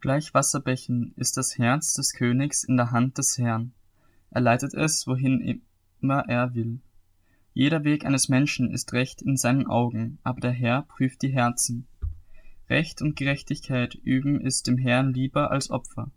Gleich Wasserbächen ist das Herz des Königs in der Hand des Herrn. Er leitet es, wohin immer er will. Jeder Weg eines Menschen ist recht in seinen Augen, aber der Herr prüft die Herzen. Recht und Gerechtigkeit üben ist dem Herrn lieber als Opfer.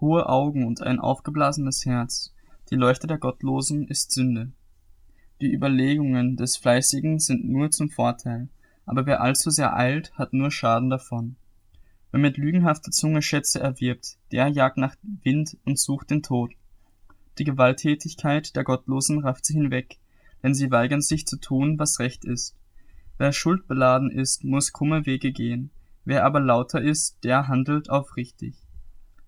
Hohe Augen und ein aufgeblasenes Herz, die Leuchte der Gottlosen ist Sünde. Die Überlegungen des Fleißigen sind nur zum Vorteil, aber wer allzu sehr eilt, hat nur Schaden davon. Wer mit lügenhafter Zunge Schätze erwirbt, der jagt nach Wind und sucht den Tod. Die Gewalttätigkeit der Gottlosen rafft sie hinweg, denn sie weigern sich zu tun, was recht ist. Wer schuldbeladen ist, muss krumme Wege gehen, wer aber lauter ist, der handelt aufrichtig.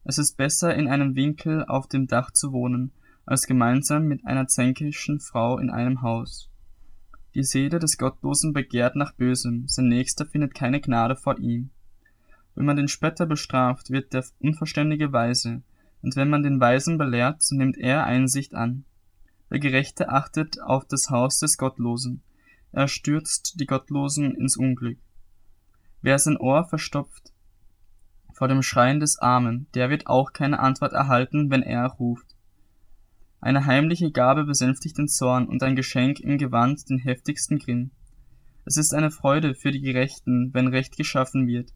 Es ist besser, in einem Winkel auf dem Dach zu wohnen, als gemeinsam mit einer zänkischen Frau in einem Haus. Die Seele des Gottlosen begehrt nach Bösem, sein Nächster findet keine Gnade vor ihm. Wenn man den Spötter bestraft, wird der Unverständige weise, und wenn man den Weisen belehrt, so nimmt er Einsicht an. Der Gerechte achtet auf das Haus des Gottlosen, er stürzt die Gottlosen ins Unglück. Wer sein Ohr verstopft vor dem Schreien des Armen, der wird auch keine Antwort erhalten, wenn er ruft. Eine heimliche Gabe besänftigt den Zorn und ein Geschenk im Gewand den heftigsten Grimm. Es ist eine Freude für die Gerechten, wenn Recht geschaffen wird,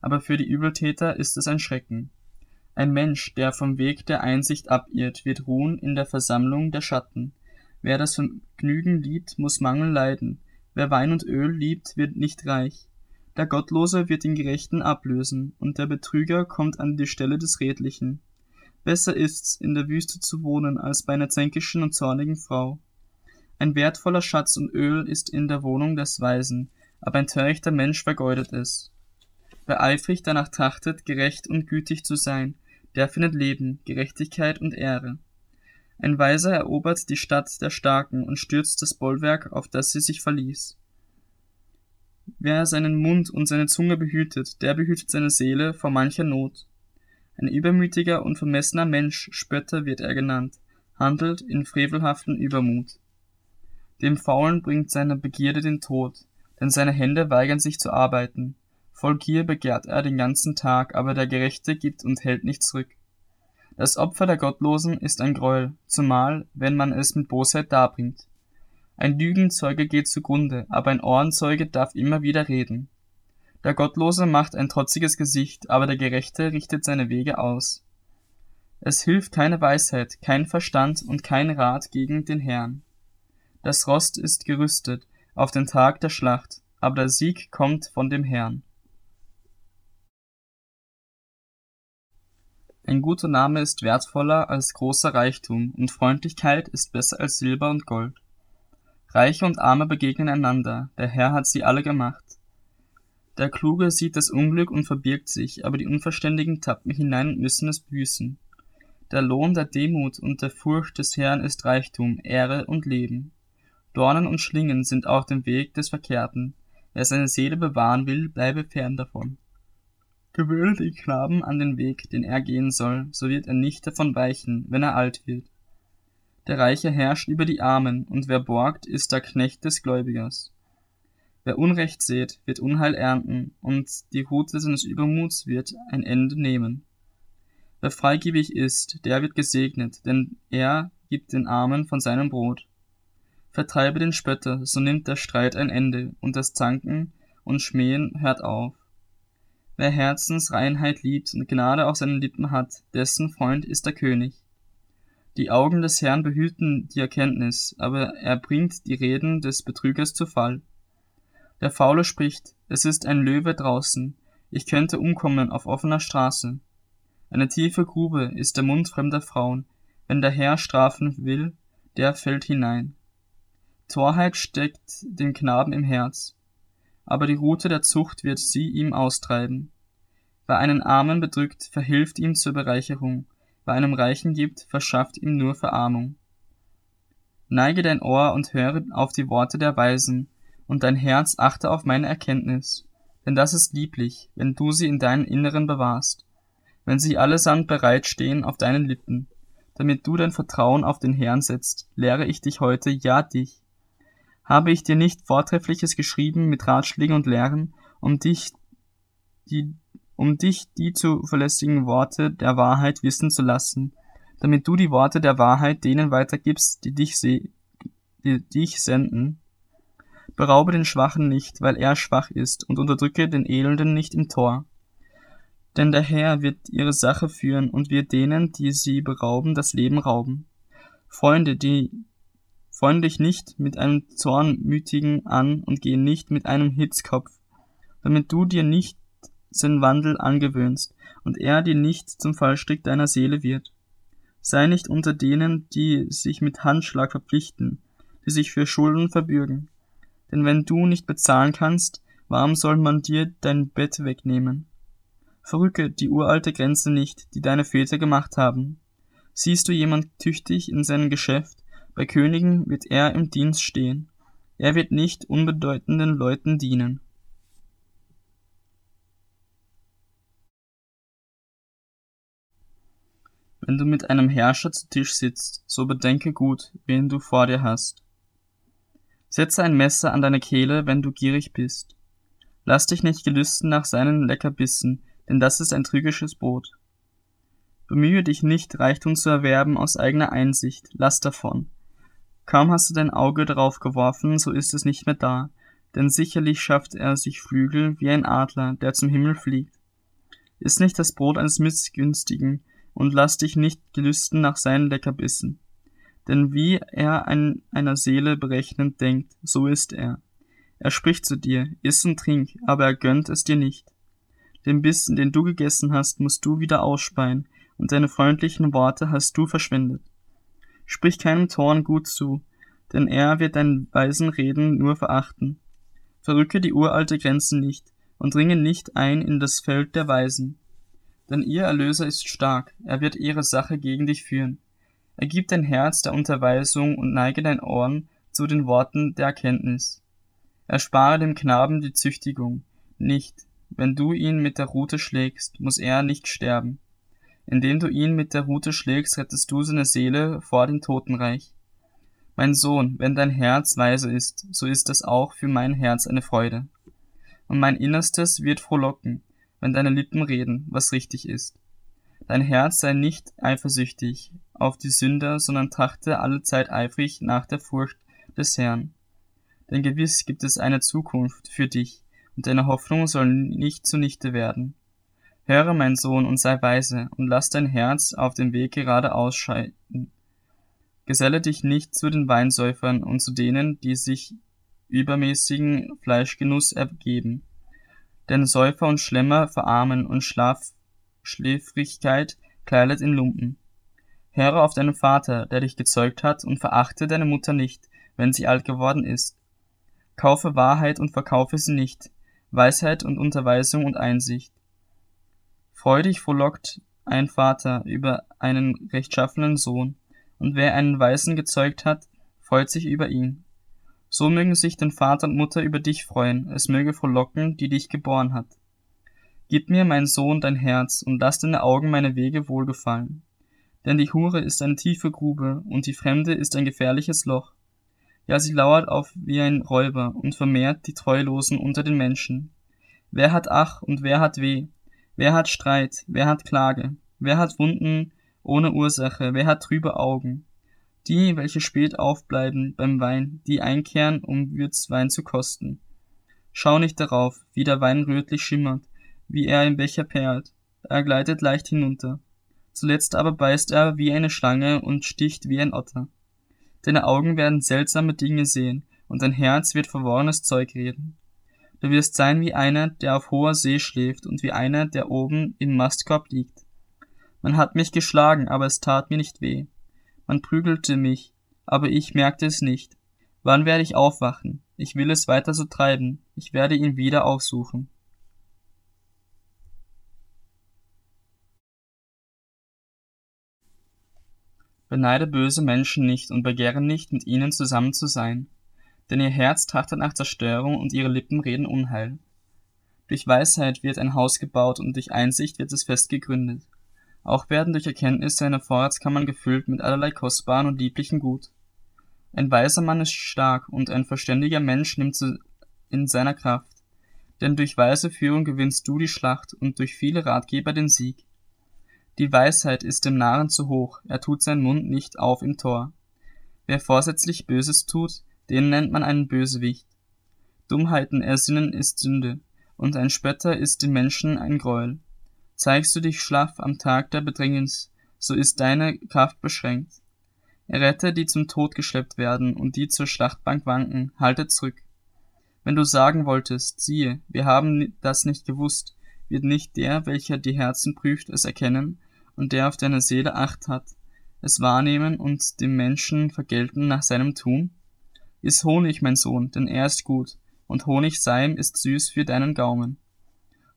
aber für die Übeltäter ist es ein Schrecken. Ein Mensch, der vom Weg der Einsicht abirrt, wird ruhen in der Versammlung der Schatten. Wer das Vergnügen liebt, muss Mangel leiden. Wer Wein und Öl liebt, wird nicht reich. Der Gottlose wird den Gerechten ablösen, und der Betrüger kommt an die Stelle des Redlichen. Besser ist's, in der Wüste zu wohnen, als bei einer zänkischen und zornigen Frau. Ein wertvoller Schatz und Öl ist in der Wohnung des Weisen, aber ein törichter Mensch vergeudet es. Wer eifrig danach trachtet, gerecht und gütig zu sein, der findet Leben, Gerechtigkeit und Ehre. Ein Weiser erobert die Stadt der Starken und stürzt das Bollwerk, auf das sie sich verließ. Wer seinen Mund und seine Zunge behütet, der behütet seine Seele vor mancher Not. Ein übermütiger und vermessener Mensch, Spötter wird er genannt, handelt in frevelhaften Übermut. Dem Faulen bringt seine Begierde den Tod, denn seine Hände weigern sich zu arbeiten. Voll Gier begehrt er den ganzen Tag, aber der Gerechte gibt und hält nicht zurück. Das Opfer der Gottlosen ist ein Gräuel, zumal, wenn man es mit Bosheit darbringt. Ein Lügenzeuge geht zugrunde, aber ein Ohrenzeuge darf immer wieder reden. Der Gottlose macht ein trotziges Gesicht, aber der Gerechte richtet seine Wege aus. Es hilft keine Weisheit, kein Verstand und kein Rat gegen den Herrn. Das Rost ist gerüstet auf den Tag der Schlacht, aber der Sieg kommt von dem Herrn. Ein guter Name ist wertvoller als großer Reichtum, und Freundlichkeit ist besser als Silber und Gold. Reiche und Arme begegnen einander, der Herr hat sie alle gemacht. Der Kluge sieht das Unglück und verbirgt sich, aber die Unverständigen tappen hinein und müssen es büßen. Der Lohn der Demut und der Furcht des Herrn ist Reichtum, Ehre und Leben. Dornen und Schlingen sind auf dem Weg des Verkehrten. Wer seine Seele bewahren will, bleibe fern davon. Gewöhne den Knaben an den Weg, den er gehen soll, so wird er nicht davon weichen, wenn er alt wird. Der Reiche herrscht über die Armen, und wer borgt, ist der Knecht des Gläubigers. Wer Unrecht sät, wird Unheil ernten, und die Rute seines Übermuts wird ein Ende nehmen. Wer freigebig ist, der wird gesegnet, denn er gibt den Armen von seinem Brot. Vertreibe den Spötter, so nimmt der Streit ein Ende, und das Zanken und Schmähen hört auf. Wer Herzensreinheit liebt und Gnade auf seinen Lippen hat, dessen Freund ist der König. Die Augen des Herrn behüten die Erkenntnis, aber er bringt die Reden des Betrügers zu Fall. Der Faule spricht, es ist ein Löwe draußen, ich könnte umkommen auf offener Straße. Eine tiefe Grube ist der Mund fremder Frauen, wenn der Herr strafen will, der fällt hinein. Torheit steckt dem Knaben im Herz, aber die Rute der Zucht wird sie ihm austreiben. Wer einen Armen bedrückt, verhilft ihm zur Bereicherung, wer einem Reichen gibt, verschafft ihm nur Verarmung. Neige dein Ohr und höre auf die Worte der Weisen, und dein Herz achte auf meine Erkenntnis, denn das ist lieblich, wenn du sie in deinem Inneren bewahrst, wenn sie allesamt bereit stehen auf deinen Lippen, damit du dein Vertrauen auf den Herrn setzt, lehre ich dich heute, ja dich, habe ich dir nicht Vortreffliches geschrieben mit Ratschlägen und Lehren, um dich, die, um dich die zuverlässigen Worte der Wahrheit wissen zu lassen, damit du die Worte der Wahrheit denen weitergibst, die dich, die dich senden. Beraube den Schwachen nicht, weil er schwach ist, und unterdrücke den Elenden nicht im Tor. Denn der Herr wird ihre Sache führen und wird denen, die sie berauben, das Leben rauben. Freunde, die freunde dich nicht mit einem Zornmütigen an und gehe nicht mit einem Hitzkopf, damit du dir nicht Wandel angewöhnst und er dir nicht zum Fallstrick deiner Seele wird. Sei nicht unter denen, die sich mit Handschlag verpflichten, die sich für Schulden verbürgen. Denn wenn du nicht bezahlen kannst, warum soll man dir dein Bett wegnehmen? Verrücke die uralte Grenze nicht, die deine Väter gemacht haben. Siehst du jemand tüchtig in seinem Geschäft, bei Königen wird er im Dienst stehen. Er wird nicht unbedeutenden Leuten dienen. Wenn du mit einem Herrscher zu Tisch sitzt, so bedenke gut, wen du vor dir hast. Setze ein Messer an deine Kehle, wenn du gierig bist. Lass dich nicht gelüsten nach seinen Leckerbissen, denn das ist ein trügisches Brot. Bemühe dich nicht, Reichtum zu erwerben aus eigener Einsicht, lass davon. Kaum hast du dein Auge darauf geworfen, so ist es nicht mehr da, denn sicherlich schafft er sich Flügel wie ein Adler, der zum Himmel fliegt. Iss nicht das Brot eines Missgünstigen und lass dich nicht gelüsten nach seinen Leckerbissen. Denn wie er an einer Seele berechnend denkt, so ist er. Er spricht zu dir, iss und trink, aber er gönnt es dir nicht. Den Bissen, den du gegessen hast, musst du wieder ausspeien, und deine freundlichen Worte hast du verschwendet. Sprich keinem Toren gut zu, denn er wird deinen weisen Reden nur verachten. Verrücke die uralte Grenze nicht und dringe nicht ein in das Feld der Weisen. Denn ihr Erlöser ist stark, er wird ihre Sache gegen dich führen. Ergib dein Herz der Unterweisung und neige dein Ohren zu den Worten der Erkenntnis. Erspare dem Knaben die Züchtigung, nicht, wenn du ihn mit der Rute schlägst, muss er nicht sterben. Indem du ihn mit der Rute schlägst, rettest du seine Seele vor dem Totenreich. Mein Sohn, wenn dein Herz weise ist, so ist das auch für mein Herz eine Freude. Und mein Innerstes wird frohlocken, wenn deine Lippen reden, was richtig ist. Dein Herz sei nicht eifersüchtig auf die Sünder, sondern trachte allezeit eifrig nach der Furcht des Herrn. Denn gewiss gibt es eine Zukunft für dich, und deine Hoffnung soll nicht zunichte werden. Höre, mein Sohn, und sei weise, und lass dein Herz auf dem Weg gerade ausscheiden. Geselle dich nicht zu den Weinsäufern und zu denen, die sich übermäßigen Fleischgenuss ergeben. Denn Säufer und Schlemmer verarmen und Schlaf Schläfrigkeit kleidet in Lumpen. Höre auf deinen Vater, der dich gezeugt hat, und verachte deine Mutter nicht, wenn sie alt geworden ist. Kaufe Wahrheit und verkaufe sie nicht, Weisheit und Unterweisung und Einsicht. Freudig frohlockt ein Vater über einen rechtschaffenen Sohn, und wer einen Weisen gezeugt hat, freut sich über ihn. So mögen sich denn Vater und Mutter über dich freuen, es möge frohlocken, die dich geboren hat. Gib mir, mein Sohn, dein Herz, und lass deine Augen meine Wege wohlgefallen. Denn die Hure ist eine tiefe Grube, und die Fremde ist ein gefährliches Loch. Ja, sie lauert auf wie ein Räuber und vermehrt die Treulosen unter den Menschen. Wer hat Ach und wer hat Weh? Wer hat Streit? Wer hat Klage? Wer hat Wunden ohne Ursache? Wer hat trübe Augen? Die, welche spät aufbleiben beim Wein, die einkehren, um Würzwein zu kosten. Schau nicht darauf, wie der Wein rötlich schimmert, wie er im Becher perlt. Er gleitet leicht hinunter. Zuletzt aber beißt er wie eine Schlange und sticht wie ein Otter. Deine Augen werden seltsame Dinge sehen, und dein Herz wird verworrenes Zeug reden. Du wirst sein wie einer, der auf hoher See schläft und wie einer, der oben im Mastkorb liegt. Man hat mich geschlagen, aber es tat mir nicht weh. Man prügelte mich, aber ich merkte es nicht. Wann werde ich aufwachen? Ich will es weiter so treiben. Ich werde ihn wieder aufsuchen. Beneide böse Menschen nicht und begehre nicht, mit ihnen zusammen zu sein denn ihr Herz trachtet nach Zerstörung und ihre Lippen reden Unheil. Durch Weisheit wird ein Haus gebaut und durch Einsicht wird es fest gegründet. Auch werden durch Erkenntnis seine Vorratskammern gefüllt mit allerlei kostbaren und lieblichen Gut. Ein weiser Mann ist stark und ein verständiger Mensch nimmt sie in seiner Kraft. denn durch weise Führung gewinnst du die Schlacht und durch viele Ratgeber den Sieg. Die Weisheit ist dem Narren zu hoch, er tut seinen Mund nicht auf im Tor. Wer vorsätzlich Böses tut, den nennt man einen Bösewicht. Dummheiten ersinnen ist Sünde, und ein Spötter ist dem Menschen ein Greuel. Zeigst du dich schlaff am Tag der Bedrängnis, so ist deine Kraft beschränkt. Errette, die zum Tod geschleppt werden und die zur Schlachtbank wanken, halte zurück. Wenn du sagen wolltest, siehe, wir haben das nicht gewusst, wird nicht der, welcher die Herzen prüft, es erkennen, und der auf deine Seele acht hat, es wahrnehmen und dem Menschen vergelten nach seinem Tun? Iss Honig, mein Sohn, denn er ist gut, und Honigseim ist süß für deinen Gaumen.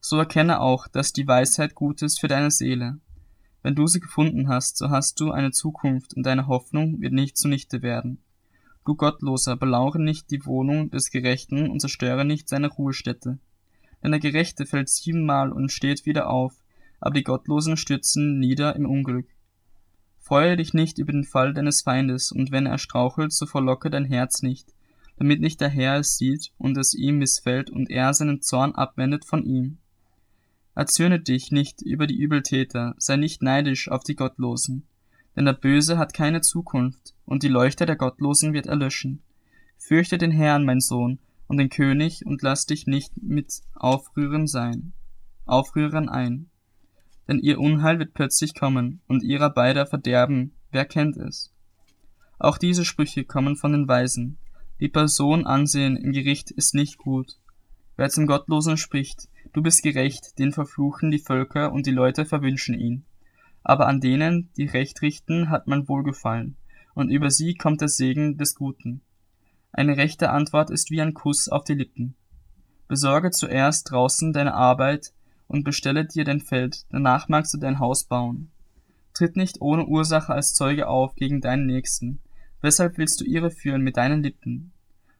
So erkenne auch, dass die Weisheit gut ist für deine Seele. Wenn du sie gefunden hast, so hast du eine Zukunft und deine Hoffnung wird nicht zunichte werden. Du Gottloser, belaure nicht die Wohnung des Gerechten und zerstöre nicht seine Ruhestätte. Denn der Gerechte fällt siebenmal und steht wieder auf, aber die Gottlosen stürzen nieder im Unglück. Freue dich nicht über den Fall deines Feindes, und wenn er strauchelt, so verlocke dein Herz nicht, damit nicht der Herr es sieht und es ihm missfällt und er seinen Zorn abwendet von ihm. Erzürne dich nicht über die Übeltäter, sei nicht neidisch auf die Gottlosen, denn der Böse hat keine Zukunft, und die Leuchte der Gottlosen wird erlöschen. Fürchte den Herrn, mein Sohn, und den König, und lass dich nicht mit Aufrühren sein, Aufrührern ein. Denn ihr Unheil wird plötzlich kommen, und ihrer beider Verderben, wer kennt es? Auch diese Sprüche kommen von den Weisen. Die Person ansehen im Gericht ist nicht gut. Wer zum Gottlosen spricht, du bist gerecht, den verfluchen die Völker und die Leute verwünschen ihn aber an denen, die Recht richten, hat man Wohlgefallen, und über sie kommt der Segen des Guten. Eine rechte Antwort ist wie ein Kuss auf die Lippen. Besorge zuerst draußen deine Arbeit und bestelle dir dein Feld, danach magst du dein Haus bauen. Tritt nicht ohne Ursache als Zeuge auf gegen deinen Nächsten. Weshalb willst du ihre führen mit deinen Lippen?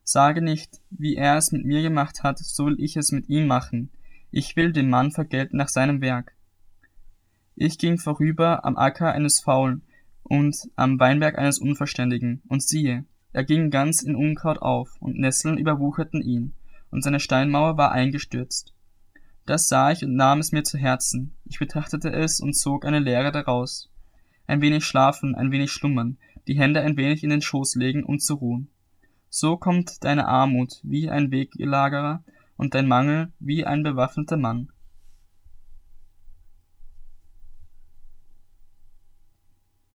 Sage nicht, wie er es mit mir gemacht hat, so will ich es mit ihm machen. Ich will dem Mann vergelten nach seinem Werk. Ich ging vorüber am Acker eines Faulen und am Weinberg eines Unverständigen, und siehe, er ging ganz in Unkraut auf, und Nesseln überwucherten ihn, und seine Steinmauer war eingestürzt. Das sah ich und nahm es mir zu Herzen. Ich betrachtete es und zog eine Lehre daraus. Ein wenig schlafen, ein wenig schlummern, die Hände ein wenig in den Schoß legen, um zu ruhen. So kommt deine Armut wie ein Weggelagerer und dein Mangel wie ein bewaffneter Mann.